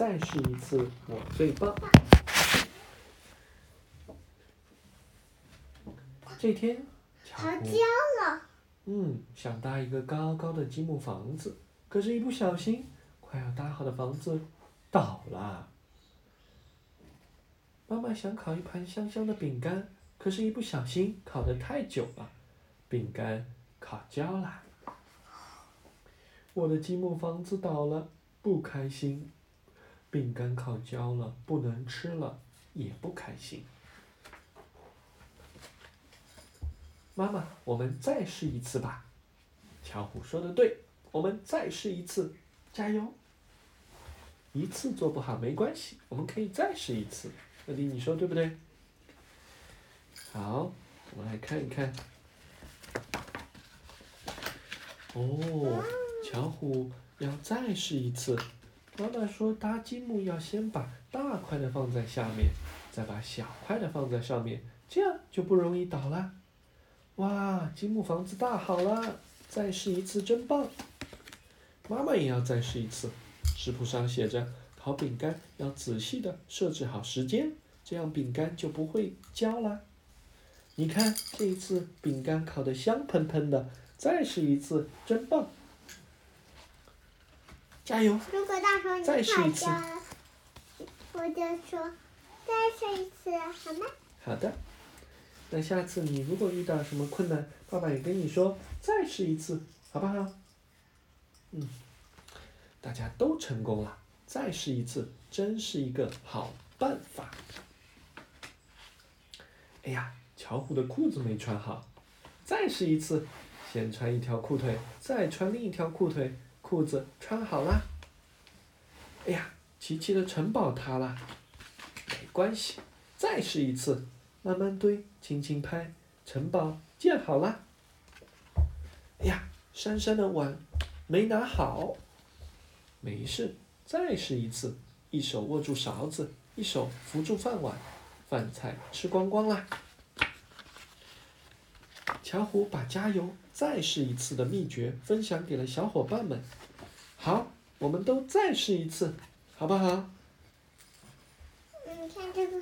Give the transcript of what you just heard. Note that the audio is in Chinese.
再试一次，我最棒。这天，巧好虎焦了，嗯想搭一个高高的积木房子，可是，一不小心，快要搭好的房子倒了。妈妈想烤一盘香香的饼干，可是，一不小心烤得太久了，饼干烤焦了。我的积木房子倒了，不开心。饼干烤焦了，不能吃了，也不开心。妈妈，我们再试一次吧。巧虎说的对，我们再试一次，加油！一次做不好没关系，我们可以再试一次。乐迪，你说对不对？好，我们来看一看。哦，巧虎要再试一次。妈妈说搭积木要先把大块的放在下面，再把小块的放在上面，这样就不容易倒啦。哇，积木房子搭好了，再试一次真棒。妈妈也要再试一次。食谱上写着，烤饼干要仔细的设置好时间，这样饼干就不会焦啦。你看这一次饼干烤得香喷喷的，再试一次，真棒！加油！如果到时候你再试一次我就说再试一次，好吗？好的，那下次你如果遇到什么困难，爸爸也跟你说再试一次，好不好？嗯，大家都成功了，再试一次，真是一个好办法。哎呀，巧虎的裤子没穿好，再试一次，先穿一条裤腿，再穿另一条裤腿，裤子穿好啦。哎呀，琪琪的城堡塌了，没关系。再试一次，慢慢堆，轻轻拍，城堡建好啦。哎呀，珊珊的碗没拿好，没事，再试一次，一手握住勺子，一手扶住饭碗，饭菜吃光光啦。巧虎把加油再试一次的秘诀分享给了小伙伴们。我们都再试一次，好不好？嗯，看这个